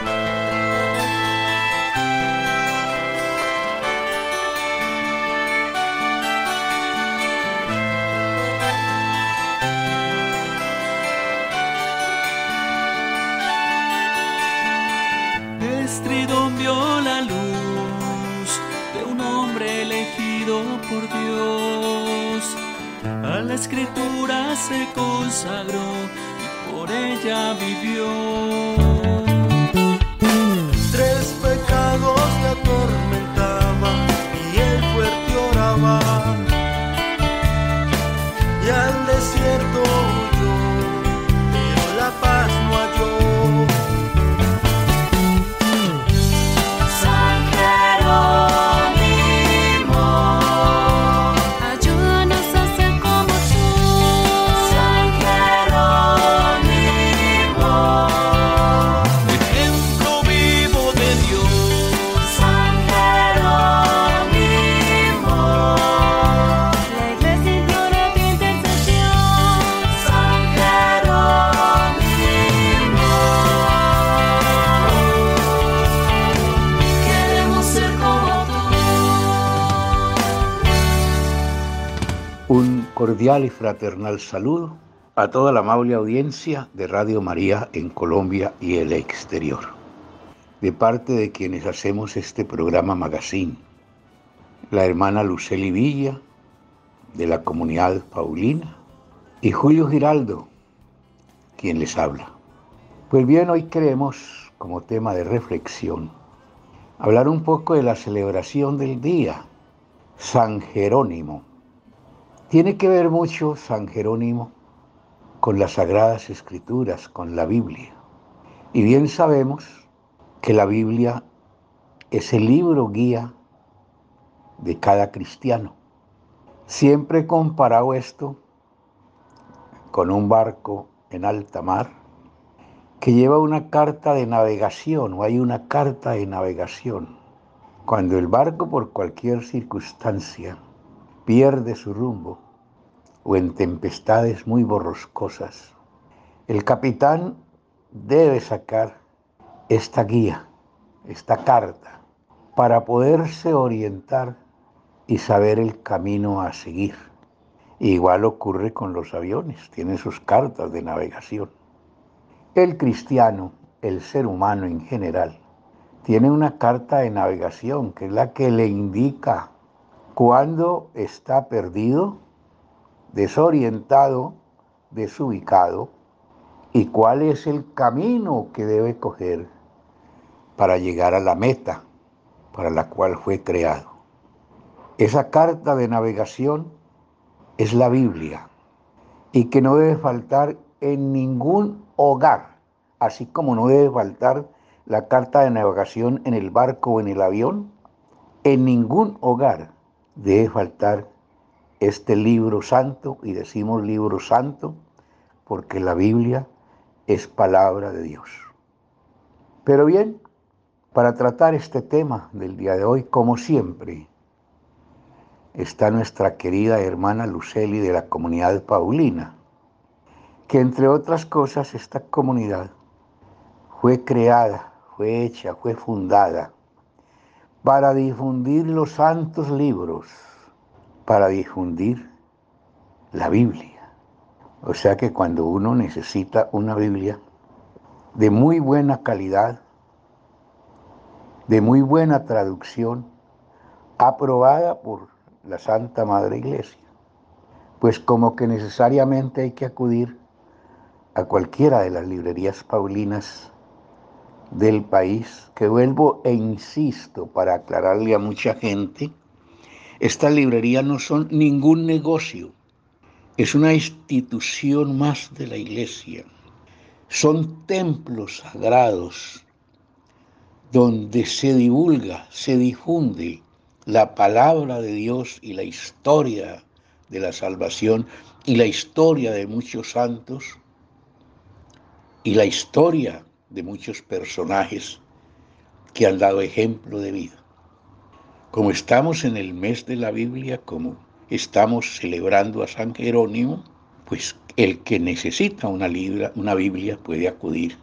Estridón y fraternal saludo a toda la amable audiencia de Radio María en Colombia y el exterior. De parte de quienes hacemos este programa Magazine, la hermana Luceli Villa, de la comunidad Paulina, y Julio Giraldo, quien les habla. Pues bien, hoy queremos, como tema de reflexión, hablar un poco de la celebración del día, San Jerónimo. Tiene que ver mucho San Jerónimo con las Sagradas Escrituras, con la Biblia. Y bien sabemos que la Biblia es el libro guía de cada cristiano. Siempre he comparado esto con un barco en alta mar que lleva una carta de navegación o hay una carta de navegación. Cuando el barco por cualquier circunstancia pierde su rumbo o en tempestades muy borroscosas, el capitán debe sacar esta guía, esta carta, para poderse orientar y saber el camino a seguir. Igual ocurre con los aviones, tienen sus cartas de navegación. El cristiano, el ser humano en general, tiene una carta de navegación que es la que le indica cuando está perdido, desorientado, desubicado y cuál es el camino que debe coger para llegar a la meta para la cual fue creado. Esa carta de navegación es la Biblia y que no debe faltar en ningún hogar, así como no debe faltar la carta de navegación en el barco o en el avión, en ningún hogar debe faltar este libro santo, y decimos libro santo porque la Biblia es palabra de Dios. Pero bien, para tratar este tema del día de hoy, como siempre, está nuestra querida hermana Luceli de la comunidad Paulina, que entre otras cosas esta comunidad fue creada, fue hecha, fue fundada para difundir los santos libros, para difundir la Biblia. O sea que cuando uno necesita una Biblia de muy buena calidad, de muy buena traducción, aprobada por la Santa Madre Iglesia, pues como que necesariamente hay que acudir a cualquiera de las librerías paulinas del país, que vuelvo e insisto para aclararle a mucha gente, estas librerías no son ningún negocio, es una institución más de la iglesia, son templos sagrados donde se divulga, se difunde la palabra de Dios y la historia de la salvación y la historia de muchos santos y la historia de muchos personajes que han dado ejemplo de vida. Como estamos en el mes de la Biblia, como estamos celebrando a San Jerónimo, pues el que necesita una, libra, una Biblia puede acudir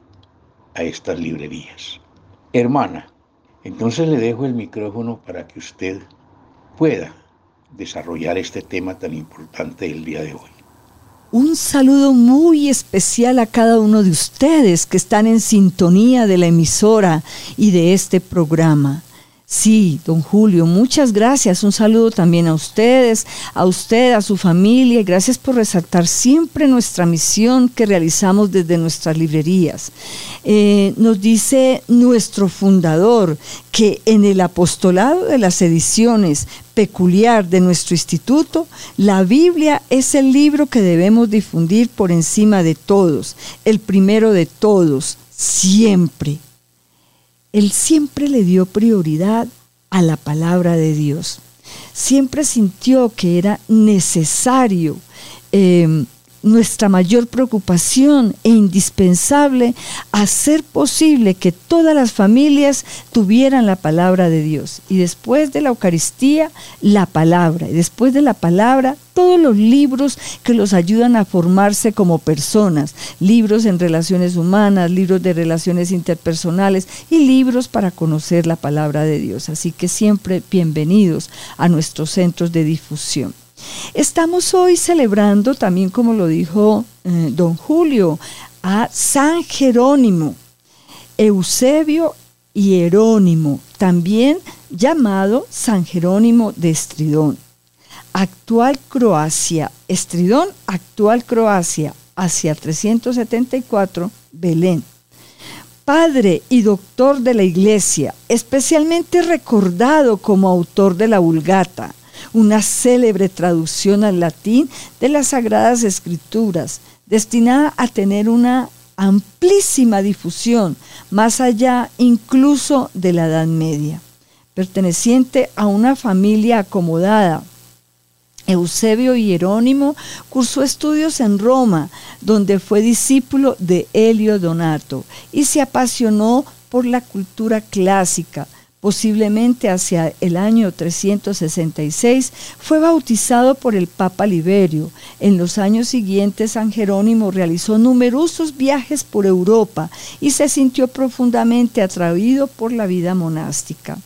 a estas librerías. Hermana, entonces le dejo el micrófono para que usted pueda desarrollar este tema tan importante del día de hoy. Un saludo muy especial a cada uno de ustedes que están en sintonía de la emisora y de este programa. Sí, don Julio, muchas gracias. Un saludo también a ustedes, a usted, a su familia gracias por resaltar siempre nuestra misión que realizamos desde nuestras librerías. Eh, nos dice nuestro fundador que en el apostolado de las ediciones peculiar de nuestro instituto, la Biblia es el libro que debemos difundir por encima de todos, el primero de todos, siempre él siempre le dio prioridad a la palabra de Dios. Siempre sintió que era necesario eh, nuestra mayor preocupación e indispensable hacer posible que todas las familias tuvieran la palabra de Dios. Y después de la Eucaristía, la palabra. Y después de la palabra, todos los libros que los ayudan a formarse como personas. Libros en relaciones humanas, libros de relaciones interpersonales y libros para conocer la palabra de Dios. Así que siempre bienvenidos a nuestros centros de difusión. Estamos hoy celebrando también, como lo dijo eh, don Julio, a San Jerónimo, Eusebio y Jerónimo, también llamado San Jerónimo de Estridón. Actual Croacia, Estridón, actual Croacia, hacia 374, Belén. Padre y doctor de la Iglesia, especialmente recordado como autor de la Vulgata, una célebre traducción al latín de las Sagradas Escrituras, destinada a tener una amplísima difusión, más allá incluso de la Edad Media. Perteneciente a una familia acomodada, Eusebio y Jerónimo cursó estudios en Roma, donde fue discípulo de Helio Donato y se apasionó por la cultura clásica, posiblemente hacia el año 366, fue bautizado por el Papa Liberio. En los años siguientes, San Jerónimo realizó numerosos viajes por Europa y se sintió profundamente atraído por la vida monástica.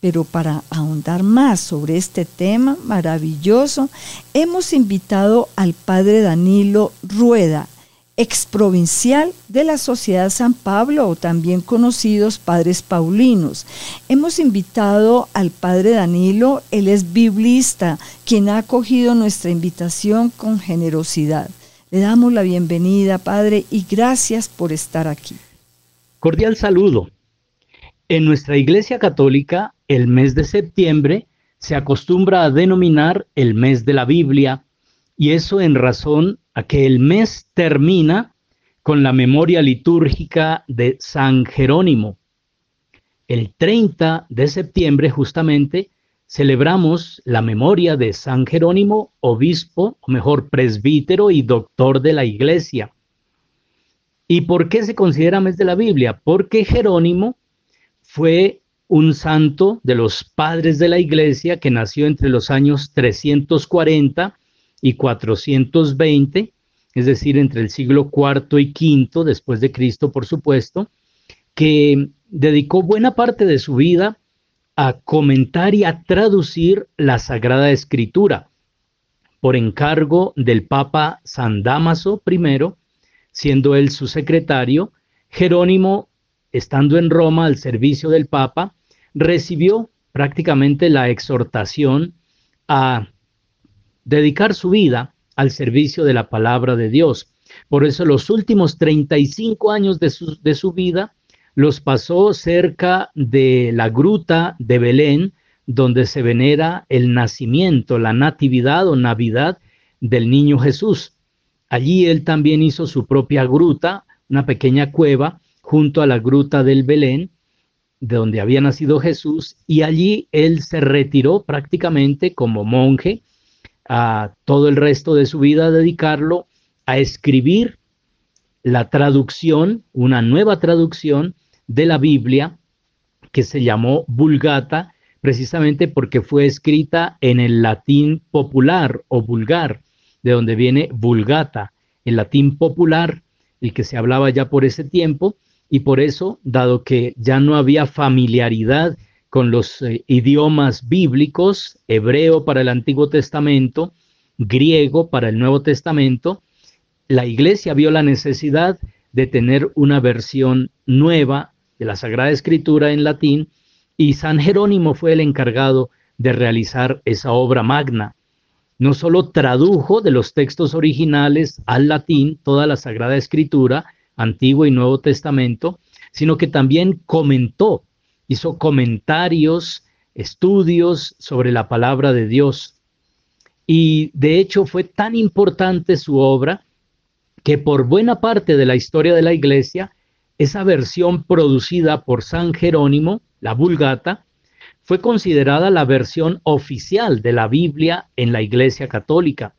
Pero para ahondar más sobre este tema maravilloso, hemos invitado al padre Danilo Rueda, exprovincial de la Sociedad San Pablo o también conocidos Padres Paulinos. Hemos invitado al Padre Danilo, él es biblista, quien ha acogido nuestra invitación con generosidad. Le damos la bienvenida, Padre, y gracias por estar aquí. Cordial saludo. En nuestra Iglesia Católica, el mes de septiembre se acostumbra a denominar el mes de la Biblia, y eso en razón a que el mes termina con la memoria litúrgica de San Jerónimo. El 30 de septiembre justamente celebramos la memoria de San Jerónimo, obispo, o mejor, presbítero y doctor de la iglesia. ¿Y por qué se considera mes de la Biblia? Porque Jerónimo fue un santo de los padres de la iglesia que nació entre los años 340 y 420, es decir, entre el siglo IV y V después de Cristo, por supuesto, que dedicó buena parte de su vida a comentar y a traducir la Sagrada Escritura por encargo del Papa San Damaso I, siendo él su secretario, Jerónimo, estando en Roma al servicio del Papa, recibió prácticamente la exhortación a dedicar su vida al servicio de la palabra de Dios. Por eso los últimos 35 años de su, de su vida los pasó cerca de la gruta de Belén, donde se venera el nacimiento, la natividad o navidad del niño Jesús. Allí él también hizo su propia gruta, una pequeña cueva junto a la gruta del Belén, de donde había nacido Jesús, y allí él se retiró prácticamente como monje a todo el resto de su vida dedicarlo a escribir la traducción, una nueva traducción de la Biblia que se llamó Vulgata, precisamente porque fue escrita en el latín popular o vulgar, de donde viene Vulgata, el latín popular, el que se hablaba ya por ese tiempo, y por eso, dado que ya no había familiaridad con los eh, idiomas bíblicos, hebreo para el Antiguo Testamento, griego para el Nuevo Testamento, la iglesia vio la necesidad de tener una versión nueva de la Sagrada Escritura en latín y San Jerónimo fue el encargado de realizar esa obra magna. No solo tradujo de los textos originales al latín toda la Sagrada Escritura, Antiguo y Nuevo Testamento, sino que también comentó, hizo comentarios, estudios sobre la palabra de Dios. Y de hecho fue tan importante su obra que por buena parte de la historia de la iglesia, esa versión producida por San Jerónimo, la Vulgata, fue considerada la versión oficial de la Biblia en la Iglesia Católica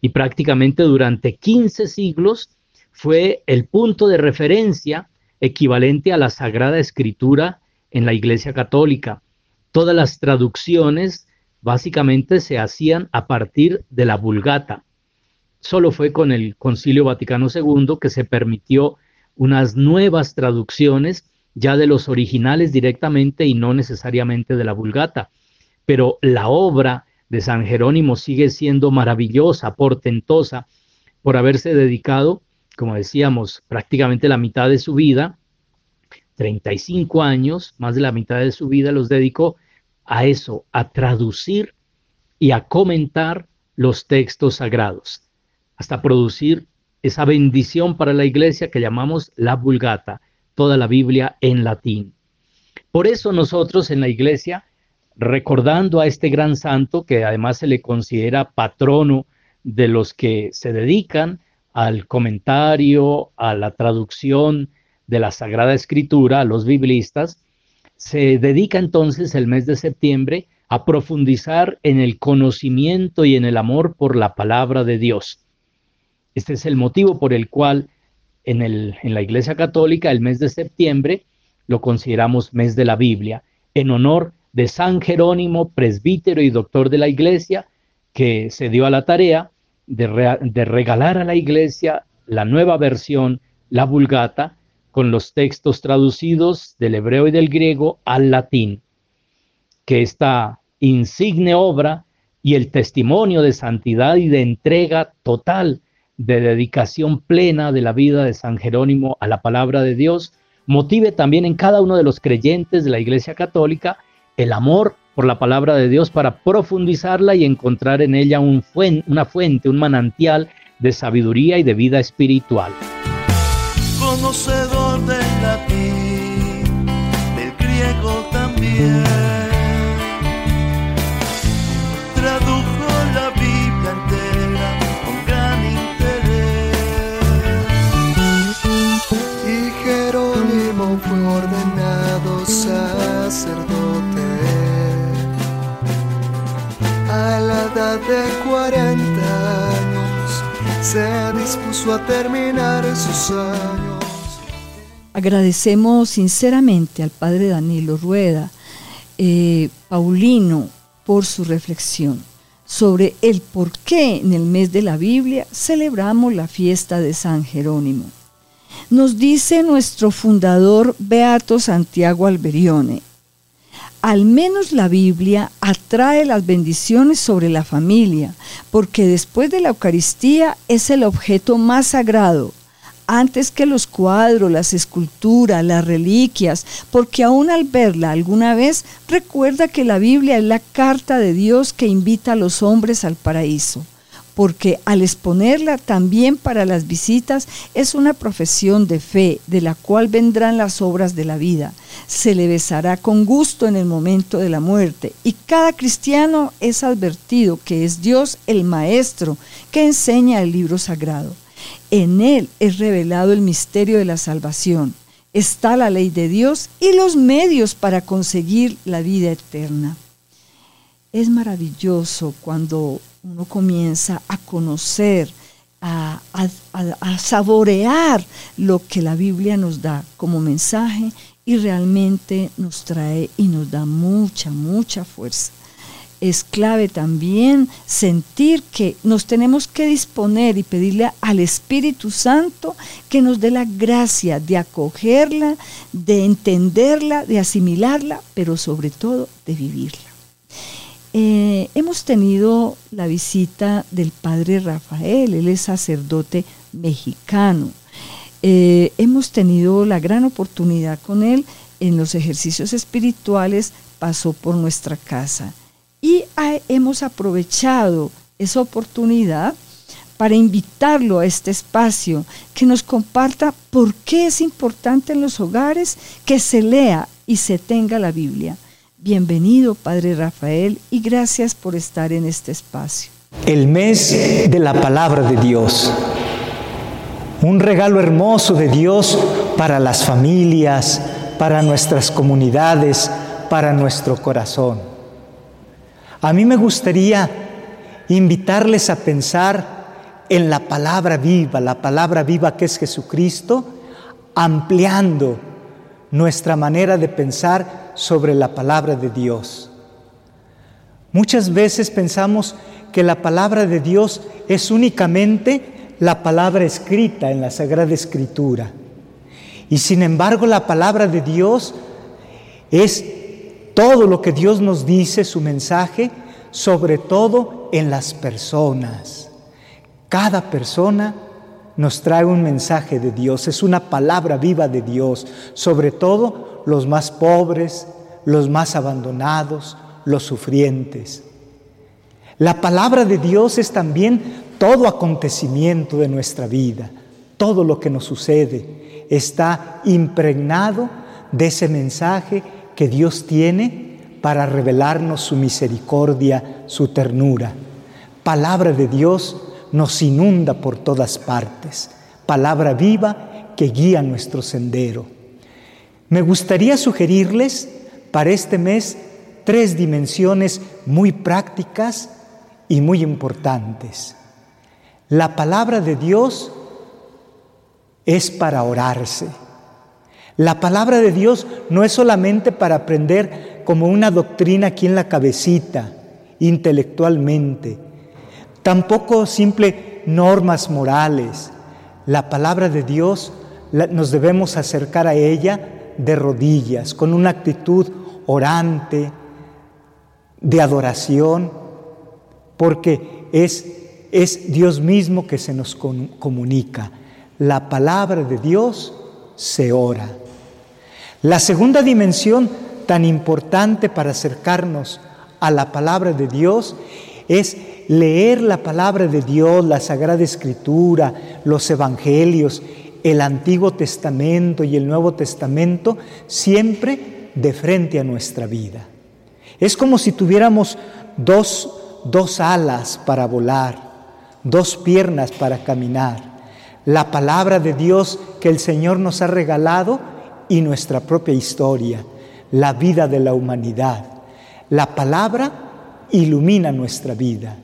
y prácticamente durante 15 siglos fue el punto de referencia equivalente a la Sagrada Escritura en la Iglesia Católica. Todas las traducciones básicamente se hacían a partir de la Vulgata. Solo fue con el Concilio Vaticano II que se permitió unas nuevas traducciones ya de los originales directamente y no necesariamente de la Vulgata. Pero la obra de San Jerónimo sigue siendo maravillosa, portentosa, por haberse dedicado, como decíamos, prácticamente la mitad de su vida, 35 años, más de la mitad de su vida los dedicó a eso, a traducir y a comentar los textos sagrados, hasta producir esa bendición para la iglesia que llamamos la Vulgata, toda la Biblia en latín. Por eso nosotros en la iglesia, recordando a este gran santo, que además se le considera patrono de los que se dedican al comentario, a la traducción de la Sagrada Escritura, a los biblistas, se dedica entonces el mes de septiembre a profundizar en el conocimiento y en el amor por la palabra de Dios. Este es el motivo por el cual en, el, en la Iglesia Católica el mes de septiembre lo consideramos mes de la Biblia, en honor de San Jerónimo, presbítero y doctor de la Iglesia, que se dio a la tarea de, de regalar a la Iglesia la nueva versión, la Vulgata, con los textos traducidos del hebreo y del griego al latín, que esta insigne obra y el testimonio de santidad y de entrega total de dedicación plena de la vida de San Jerónimo a la palabra de Dios, motive también en cada uno de los creyentes de la Iglesia Católica el amor por la palabra de Dios para profundizarla y encontrar en ella un una fuente, un manantial de sabiduría y de vida espiritual. A terminar sus años. Agradecemos sinceramente al padre Danilo Rueda, eh, Paulino, por su reflexión sobre el por qué en el mes de la Biblia celebramos la fiesta de San Jerónimo. Nos dice nuestro fundador Beato Santiago Alberione, al menos la Biblia atrae las bendiciones sobre la familia, porque después de la Eucaristía es el objeto más sagrado, antes que los cuadros, las esculturas, las reliquias, porque aún al verla alguna vez recuerda que la Biblia es la carta de Dios que invita a los hombres al paraíso porque al exponerla también para las visitas es una profesión de fe de la cual vendrán las obras de la vida. Se le besará con gusto en el momento de la muerte y cada cristiano es advertido que es Dios el Maestro que enseña el libro sagrado. En él es revelado el misterio de la salvación. Está la ley de Dios y los medios para conseguir la vida eterna. Es maravilloso cuando uno comienza a conocer, a, saborear lo que la Biblia nos da como mensaje y realmente nos trae y nos da mucha, mucha fuerza. Es clave también sentir que nos tenemos que disponer y pedirle al Espíritu Santo que nos dé la gracia de acogerla, de entenderla, de asimilarla, pero sobre todo de vivirla. Eh, hemos tenido la visita del Padre Rafael, él es sacerdote mexicano. Eh, hemos tenido la gran oportunidad con él en los ejercicios espirituales, pasó por nuestra casa y hemos aprovechado esa oportunidad para invitarlo a este espacio, que nos comparta por qué es importante en los hogares que se lea y se tenga la Biblia. Bienvenido, Padre Rafael, y gracias por estar en este espacio. El mes de la palabra de Dios. Un regalo hermoso de Dios para las familias, para nuestras comunidades, para nuestro corazón. A mí me gustaría invitarles a pensar en la palabra viva, la palabra viva que es Jesucristo, ampliando nuestra manera de pensar sobre la palabra de Dios. Muchas veces pensamos que la palabra de Dios es únicamente la palabra escrita en la Sagrada Escritura. Y sin embargo la palabra de Dios es todo lo que Dios nos dice, su mensaje, sobre todo en las personas. Cada persona nos trae un mensaje de Dios, es una palabra viva de Dios, sobre todo los más pobres, los más abandonados, los sufrientes. La palabra de Dios es también todo acontecimiento de nuestra vida, todo lo que nos sucede está impregnado de ese mensaje que Dios tiene para revelarnos su misericordia, su ternura. Palabra de Dios nos inunda por todas partes, palabra viva que guía nuestro sendero. Me gustaría sugerirles para este mes tres dimensiones muy prácticas y muy importantes. La palabra de Dios es para orarse. La palabra de Dios no es solamente para aprender como una doctrina aquí en la cabecita, intelectualmente, tampoco simple normas morales. La palabra de Dios nos debemos acercar a ella de rodillas, con una actitud orante, de adoración, porque es, es Dios mismo que se nos comunica. La palabra de Dios se ora. La segunda dimensión tan importante para acercarnos a la palabra de Dios es leer la palabra de Dios, la Sagrada Escritura, los Evangelios, el Antiguo Testamento y el Nuevo Testamento, siempre de frente a nuestra vida. Es como si tuviéramos dos, dos alas para volar, dos piernas para caminar. La palabra de Dios que el Señor nos ha regalado y nuestra propia historia, la vida de la humanidad. La palabra ilumina nuestra vida.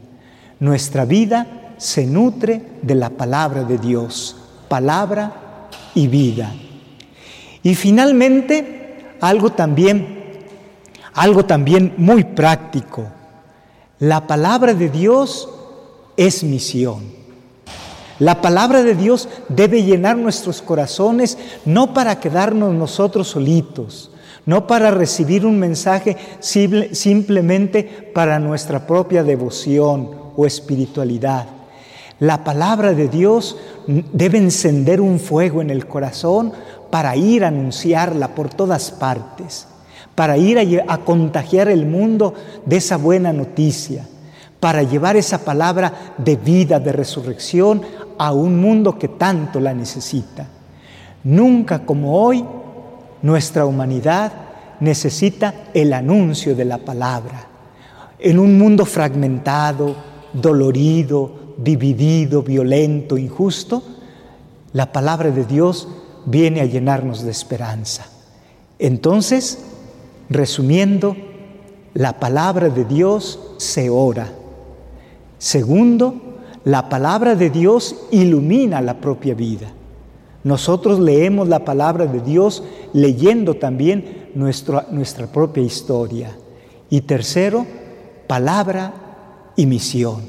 Nuestra vida se nutre de la palabra de Dios, palabra y vida. Y finalmente, algo también algo también muy práctico. La palabra de Dios es misión. La palabra de Dios debe llenar nuestros corazones no para quedarnos nosotros solitos, no para recibir un mensaje simplemente para nuestra propia devoción o espiritualidad. La palabra de Dios debe encender un fuego en el corazón para ir a anunciarla por todas partes, para ir a, contagiar el mundo de esa buena noticia, para llevar esa palabra de vida, de resurrección a un mundo que tanto la necesita. Nunca como hoy nuestra humanidad necesita el anuncio de la palabra. En un mundo fragmentado, dolorido, dividido, violento, injusto, la palabra de Dios viene a llenarnos de esperanza. Entonces, resumiendo, la palabra de Dios se ora. Segundo, la palabra de Dios ilumina la propia vida. Nosotros leemos la palabra de Dios leyendo también nuestra, propia historia. Y tercero, palabra y misión.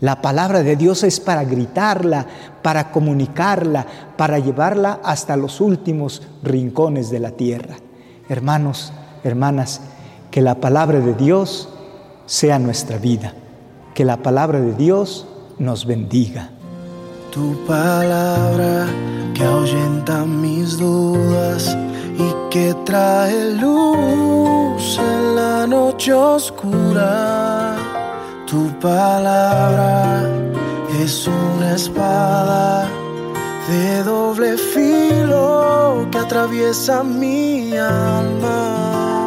La palabra de Dios es para gritarla, para comunicarla, para llevarla hasta los últimos rincones de la tierra. Hermanos, hermanas, que la palabra de Dios sea nuestra vida, que la palabra de Dios nos bendiga. Tu palabra que ahuyenta mis dudas y que trae luz en la noche oscura. Tu palabra es una espada de doble filo que atraviesa mi alma.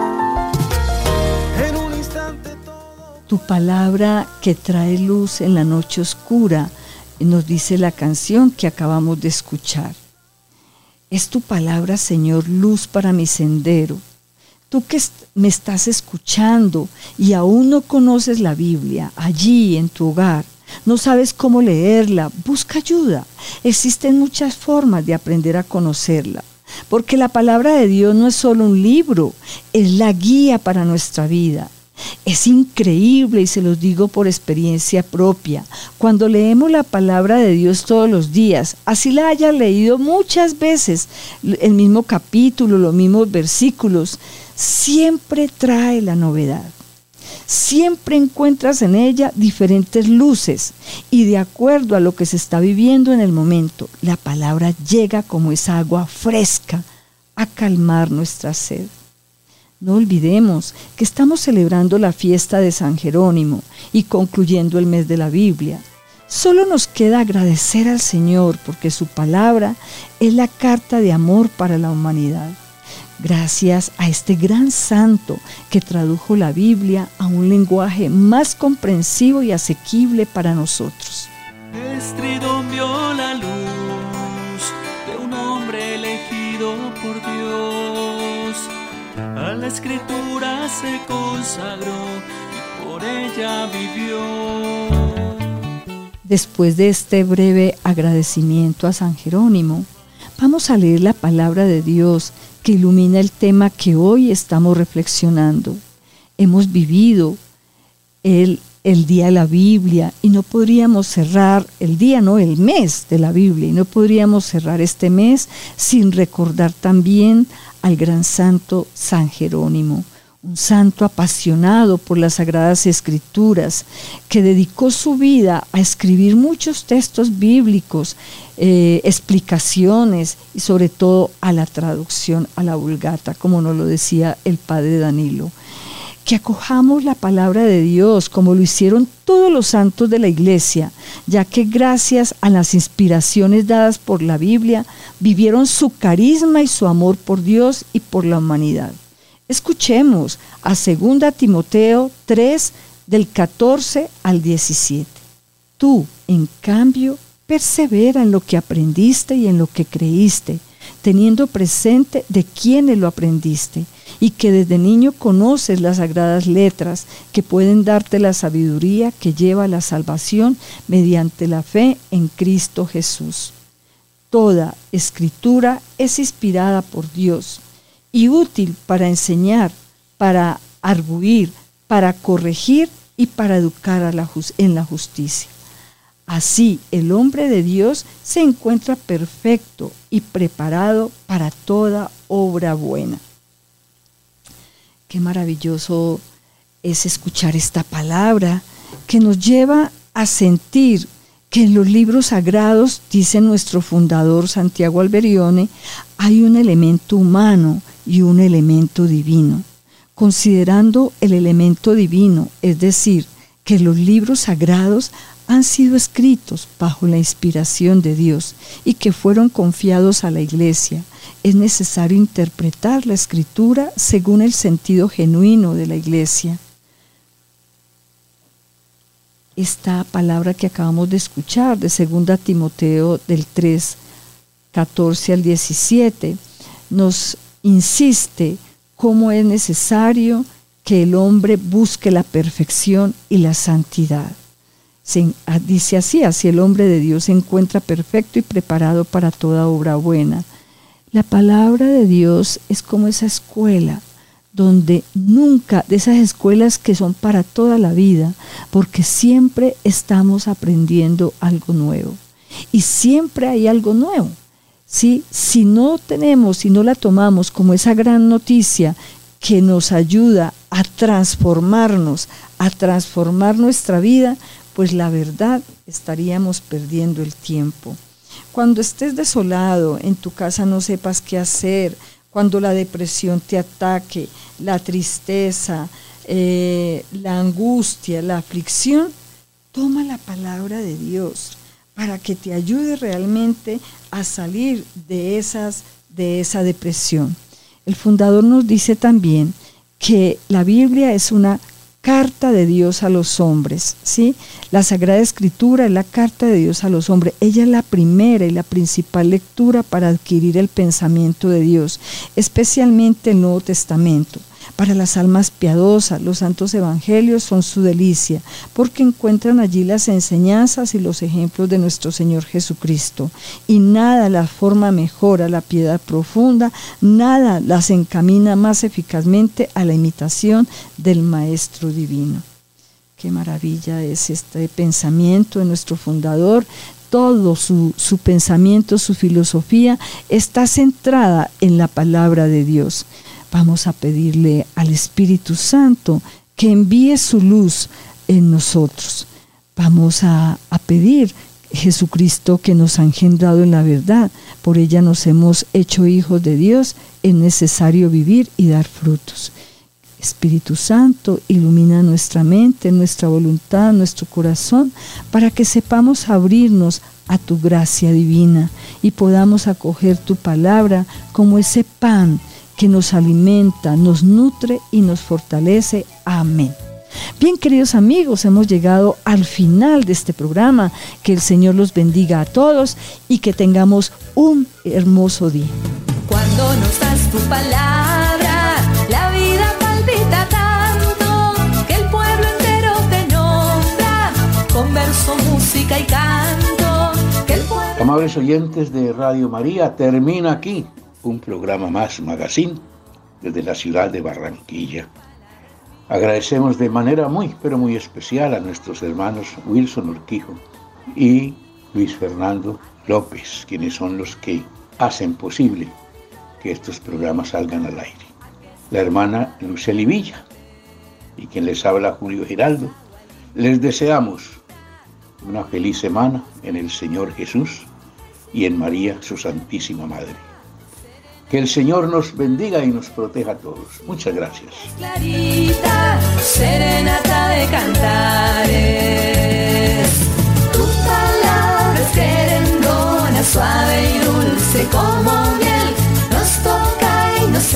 Tu palabra que trae luz en la noche oscura, nos dice la canción que acabamos de escuchar. Es tu palabra, Señor, luz para mi sendero. Tú que me estás escuchando y aún no conoces la Biblia, allí en tu hogar, no sabes cómo leerla, busca ayuda. Existen muchas formas de aprender a conocerla. Porque la palabra de Dios no es solo un libro, es la guía para nuestra vida. Es increíble y se los digo por experiencia propia. Cuando leemos la palabra de Dios todos los días, así la haya leído muchas veces, el mismo capítulo, los mismos versículos, siempre trae la novedad. Siempre encuentras en ella diferentes luces y de acuerdo a lo que se está viviendo en el momento, la palabra llega como esa agua fresca a calmar nuestra sed. No olvidemos que estamos celebrando la fiesta de San Jerónimo y concluyendo el mes de la Biblia. Solo nos queda agradecer al Señor porque su palabra es la carta de amor para la humanidad. Gracias a este gran santo que tradujo la Biblia a un lenguaje más comprensivo y asequible para nosotros. Estridón vio la luz de un hombre elegido por Dios. A la escritura se consagró y por ella vivió. Después de este breve agradecimiento a San Jerónimo, vamos a leer la palabra de Dios que ilumina el tema que hoy estamos reflexionando. Hemos vivido el, el día de la Biblia y no podríamos cerrar el día, no, el mes de la Biblia, y no podríamos cerrar este mes sin recordar también al gran santo San Jerónimo, un santo apasionado por las sagradas escrituras, que dedicó su vida a escribir muchos textos bíblicos, eh, explicaciones y sobre todo a la traducción a la vulgata, como nos lo decía el padre Danilo. Que acojamos la palabra de Dios como lo hicieron todos los santos de la iglesia, ya que gracias a las inspiraciones dadas por la Biblia, vivieron su carisma y su amor por Dios y por la humanidad. Escuchemos a 2 Timoteo 3 del 14 al 17. Tú, en cambio, persevera en lo que aprendiste y en lo que creíste, teniendo presente de quiénes lo aprendiste y que desde niño conoces las sagradas letras que pueden darte la sabiduría que lleva a la salvación mediante la fe en Cristo Jesús. Toda escritura es inspirada por Dios y útil para enseñar, para arguir, para corregir y para educar en la justicia. Así el hombre de Dios se encuentra perfecto y preparado para toda obra buena. Qué maravilloso es escuchar esta palabra que nos lleva a sentir que en los libros sagrados, dice nuestro fundador Santiago Alberione, hay un elemento humano y un elemento divino. Considerando el elemento divino, es decir, que los libros sagrados han sido escritos bajo la inspiración de Dios y que fueron confiados a la iglesia, es necesario interpretar la escritura según el sentido genuino de la iglesia. Esta palabra que acabamos de escuchar de 2 Timoteo del 3, 14 al 17, nos insiste cómo es necesario que el hombre busque la perfección y la santidad. Ah, dice así, así el hombre de Dios se encuentra perfecto y preparado para toda obra buena. La palabra de Dios es como esa escuela donde nunca, de esas escuelas que son para toda la vida, porque siempre estamos aprendiendo algo nuevo. Y siempre hay algo nuevo. Si no tenemos, si no la tomamos como esa gran noticia que nos ayuda a transformarnos, a transformar nuestra vida, pues la verdad estaríamos perdiendo el tiempo. Cuando estés desolado, en tu casa no sepas qué hacer, cuando la depresión te ataque, la tristeza, eh, la angustia, la aflicción, toma la palabra de Dios para que te ayude realmente a salir de, esas, de esa depresión. El fundador nos dice también que la Biblia es una carta de Dios a los hombres, ¿sí? La Sagrada Escritura es la carta de Dios a los hombres. Ella es la primera y la principal lectura para adquirir el pensamiento de Dios, especialmente el Nuevo Testamento. Para las almas piadosas, los santos evangelios son su delicia, porque encuentran allí las enseñanzas y los ejemplos de nuestro Señor Jesucristo. Y nada las forma mejor a la piedad profunda, nada las encamina más eficazmente a la imitación del Maestro Divino. Qué maravilla es este pensamiento de nuestro fundador, todo su, su, pensamiento, su filosofía está centrada en la palabra de Dios. Vamos a pedirle al Espíritu Santo que envíe su luz en nosotros. Vamos a, a pedir Jesucristo que nos ha engendrado en la verdad, por ella nos hemos hecho hijos de Dios, es necesario vivir y dar frutos. Espíritu Santo, ilumina nuestra mente, nuestra voluntad, nuestro corazón, para que sepamos abrirnos a tu gracia divina y podamos acoger tu palabra como ese pan que nos alimenta, nos nutre y nos fortalece. Amén. Bien, queridos amigos, hemos llegado al final de este programa. Que el Señor los bendiga a todos y que tengamos un hermoso día. Cuando nos das tu palabra, la vida palpita tanto que el pueblo entero te nombra con verso, música y canto. Que el pueblo... Amables oyentes de Radio María, termina aquí un programa más magazine desde la ciudad de Barranquilla. Agradecemos de manera muy, pero muy especial a nuestros hermanos Wilson Urquijo y Luis Fernando López, quienes son los que hacen posible que estos programas salgan al aire. La hermana Luceli Villa y quien les habla Julio Giraldo, les deseamos una feliz semana en el Señor Jesús y en María, su Santísima Madre. Que el Señor nos bendiga y nos proteja a todos. Muchas gracias. Clarita, serenata de cantares. Tus palabras querendona, suave y dulce como miel, nos toca y nos